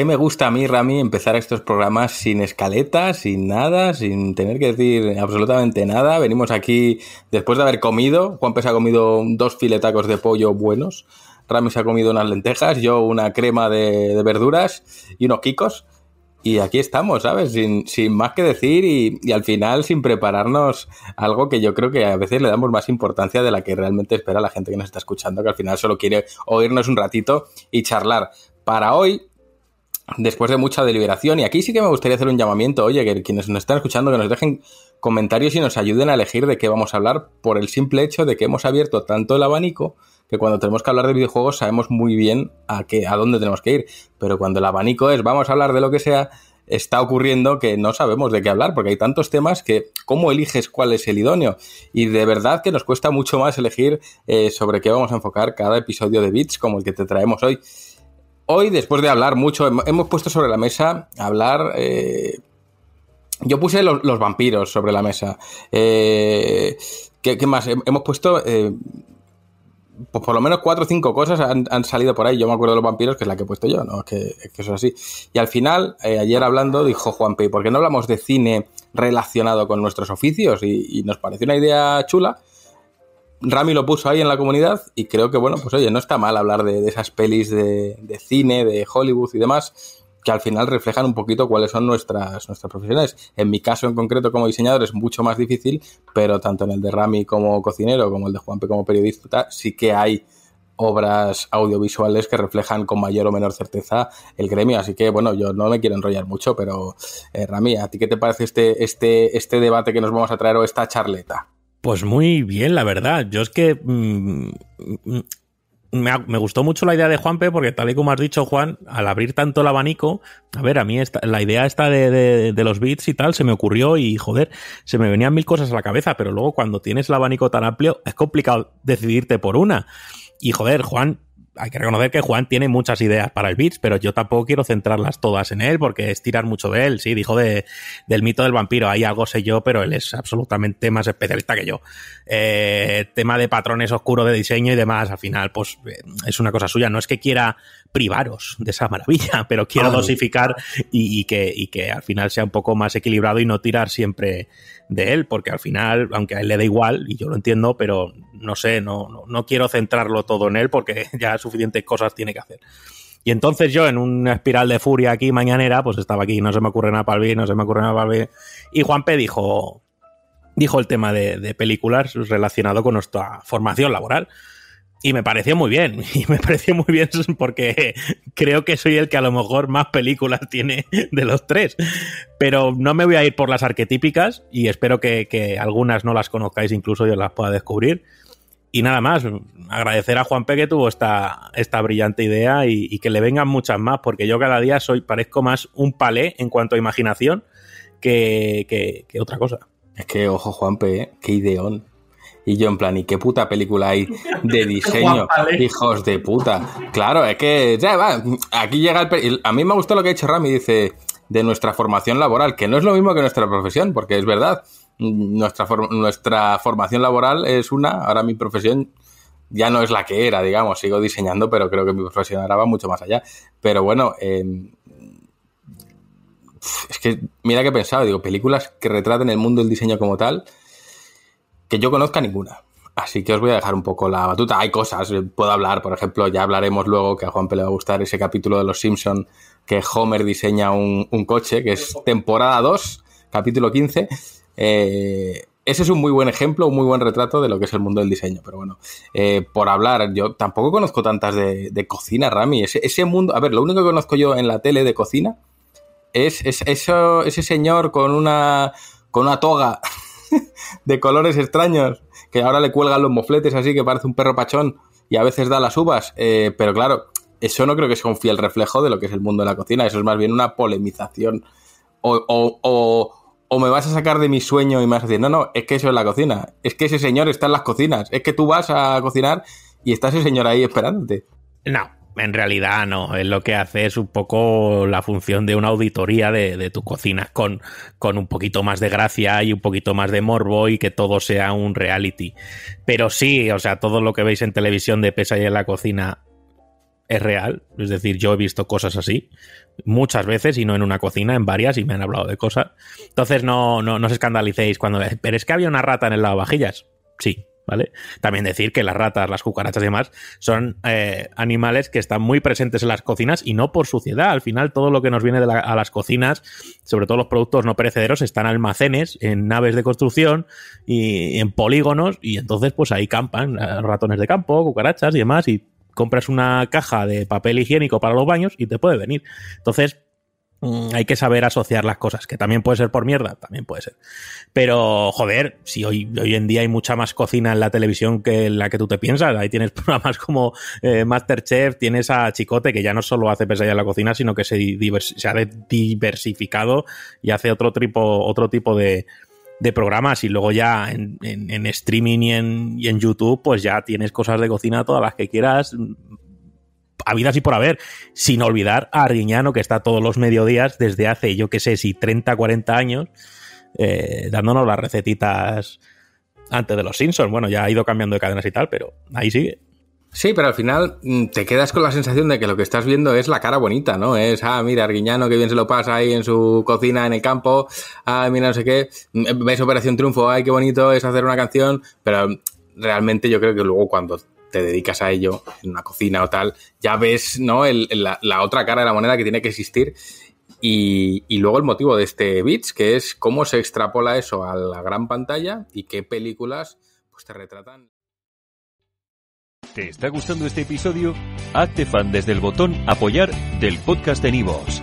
¿Qué me gusta a mí, Rami, empezar estos programas sin escaleta, sin nada, sin tener que decir absolutamente nada? Venimos aquí después de haber comido. Juan se ha comido dos filetacos de pollo buenos. Rami se ha comido unas lentejas, yo una crema de, verduras y unos quicos. Y aquí estamos, ¿sabes? Sin, sin más que decir y, y, al final sin prepararnos algo que yo creo que a veces le damos más importancia de la que realmente espera la gente que nos está escuchando, que al final solo quiere oírnos un ratito y charlar. Para hoy después de mucha deliberación. Y aquí sí que me gustaría hacer un llamamiento, oye, que quienes nos están escuchando, que nos dejen comentarios y nos ayuden a elegir de qué vamos a hablar por el simple hecho de que hemos abierto tanto el abanico que cuando tenemos que hablar de videojuegos sabemos muy bien a qué, a dónde tenemos que ir. Pero cuando el abanico es vamos a hablar de lo que sea, está ocurriendo que no sabemos de qué hablar, porque hay tantos temas que cómo eliges cuál es el idóneo. Y de verdad que nos cuesta mucho más elegir eh, sobre qué vamos a enfocar cada episodio de Bits como el que te traemos hoy. Hoy, después de hablar mucho, hemos puesto sobre la mesa hablar. Eh, yo puse los, vampiros sobre la mesa. Eh, ¿qué, más? Hemos puesto. Eh, pues por lo menos cuatro o cinco cosas han, salido por ahí. Yo me acuerdo de los vampiros, que es la que he puesto yo, ¿no? Es que, eso es así. Y al final, ayer hablando, dijo Juan P. ¿por qué no hablamos de cine relacionado con nuestros oficios? Y, y nos pareció una idea chula. Rami lo puso ahí en la comunidad y creo que, bueno, pues oye, no está mal hablar de, esas pelis de, cine, de Hollywood y demás, que al final reflejan un poquito cuáles son nuestras, nuestras profesiones. En mi caso en concreto como diseñador es mucho más difícil, pero tanto en el de Rami como cocinero, como el de Juanpe como periodista, sí que hay obras audiovisuales que reflejan con mayor o menor certeza el gremio. Así que, bueno, yo no me quiero enrollar mucho, pero eh, Rami, ¿a ti qué te parece este, este, este debate que nos vamos a traer o esta charleta? Pues muy bien, la verdad. Yo es que mm, mm, me, gustó mucho la idea de Juanpe porque tal y como has dicho, Juan, al abrir tanto el abanico, a ver, a mí la idea esta de, de, los bits y tal se me ocurrió y, joder, se me venían mil cosas a la cabeza, pero luego cuando tienes el abanico tan amplio es complicado decidirte por una. Y, joder, Juan, hay que reconocer que Juan tiene muchas ideas para el Beats, pero yo tampoco quiero centrarlas todas en él porque es tirar mucho de él. Sí, dijo de, del mito del vampiro, ahí algo sé yo, pero él es absolutamente más especialista que yo. Eh, tema de patrones oscuros de diseño y demás, al final, pues eh, es una cosa suya. No es que quiera privaros de esa maravilla, pero quiero dosificar y, que, y que al final sea un poco más equilibrado y no tirar siempre de él, porque al final, aunque a él le da igual, y yo lo entiendo, pero no sé, no, no, quiero centrarlo todo en él porque ya suficientes cosas tiene que hacer. Y entonces yo, en una espiral de furia aquí mañanera, pues estaba aquí, no se me ocurre nada para el no se me ocurre nada para el Y Juanpe dijo, dijo el tema de, de películas relacionado con nuestra formación laboral. Y me pareció muy bien, y me pareció muy bien porque creo que soy el que a lo mejor más películas tiene de los tres. Pero no me voy a ir por las arquetípicas y espero que, algunas no las conozcáis, incluso yo las pueda descubrir. Y nada más, agradecer a Juan P que tuvo esta, esta brillante idea y, que le vengan muchas más, porque yo cada día soy, parezco más un palé en cuanto a imaginación que, que, otra cosa. Es que, ojo, Juan ¿eh? qué ideón. Y yo en plan, ¿y qué puta película hay de diseño? Hijos de puta. Claro, es que ya va, aquí llega el... A mí me gustó lo que ha hecho Rami, dice, de nuestra formación laboral, que no es lo mismo que nuestra profesión, porque es verdad, nuestra, nuestra formación laboral es una, ahora mi profesión ya no es la que era, digamos, sigo diseñando, pero creo que mi profesión ahora va mucho más allá. Pero bueno, em, es que mira que he pensado, digo, películas que retraten el mundo del diseño como tal, que yo conozca ninguna. Así que os voy a dejar un poco la batuta. Hay cosas, eh, puedo hablar, por ejemplo, ya hablaremos luego que a Juanpe le va a gustar ese capítulo de Los Simpson que Homer diseña un, coche, que es temporada 2, capítulo 15. Eh, ese es un muy buen ejemplo, un muy buen retrato de lo que es el mundo del diseño. Pero bueno, eh, por hablar, yo tampoco conozco tantas de, cocina, Rami. Ese, ese, mundo, a ver, lo único que conozco yo en la tele de cocina es, es eso, ese señor con una, con una toga de colores extraños, que ahora le cuelgan los mofletes así que parece un perro pachón y a veces da las uvas, eh, pero claro, eso no creo que sea un fiel reflejo de lo que es el mundo de la cocina, eso es más bien una polemización. O, o, o, me vas a sacar de mi sueño y me vas a decir, no, no, es que eso es la cocina, es que ese señor está en las cocinas, es que tú vas a cocinar y está ese señor ahí esperándote. No, en realidad no, es lo que hace es un poco la función de una auditoría de, tu cocina con, con un poquito más de gracia y un poquito más de morbo y que todo sea un reality. Pero sí, o sea, todo lo que veis en televisión de Pesa en la cocina es real. Es decir, yo he visto cosas así muchas veces y no en una cocina, en varias y me han hablado de cosas. Entonces no, no, no os escandalicéis cuando... Pero es que había una rata en el lavavajillas. Sí, ¿vale? También decir que las ratas, las cucarachas y demás son eh, animales que están muy presentes en las cocinas y no por suciedad. Al final, todo lo que nos viene a las cocinas, sobre todo los productos no perecederos, están en almacenes, en naves de construcción y en polígonos, y entonces, pues ahí campan eh, ratones de campo, cucarachas y demás, y compras una caja de papel higiénico para los baños y te puede venir. Entonces, hay que saber asociar las cosas, que también puede ser por mierda, también puede ser. Pero, joder, si hoy, hoy en día hay mucha más cocina en la televisión que en la que tú te piensas, ahí tienes programas como eh, Masterchef, tienes a Chicote, que ya no solo hace pesadilla en la cocina, sino que se, ha diversificado y hace otro tipo, otro tipo de, de programas y luego ya en, en, streaming y en, y en YouTube, pues ya tienes cosas de cocina todas las que quieras, habidas y por haber, sin olvidar a Arguiñano, que está todos los mediodías desde hace, yo qué sé, si 30, 40 años, eh, dándonos las recetitas antes de los Simpsons. Bueno, ya ha ido cambiando de cadenas y tal, pero ahí sigue. Sí, pero al final mm, te quedas con la sensación de que lo que estás viendo es la cara bonita, ¿no? Es, ah, mira, Arguiñano, que bien se lo pasa ahí en su cocina, en el campo, ah, mira, no sé qué, mm, ves Operación Triunfo, ay, qué bonito es hacer una canción, pero realmente yo creo que luego cuando te dedicas a ello, en una cocina o tal, ya ves ¿no? la, otra cara de la moneda que tiene que existir. Y, luego el motivo de este Bits, que es cómo se extrapola eso a la gran pantalla y qué películas pues, te retratan. ¿Te está gustando este episodio? Hazte fan desde el botón apoyar del podcast de Nivos.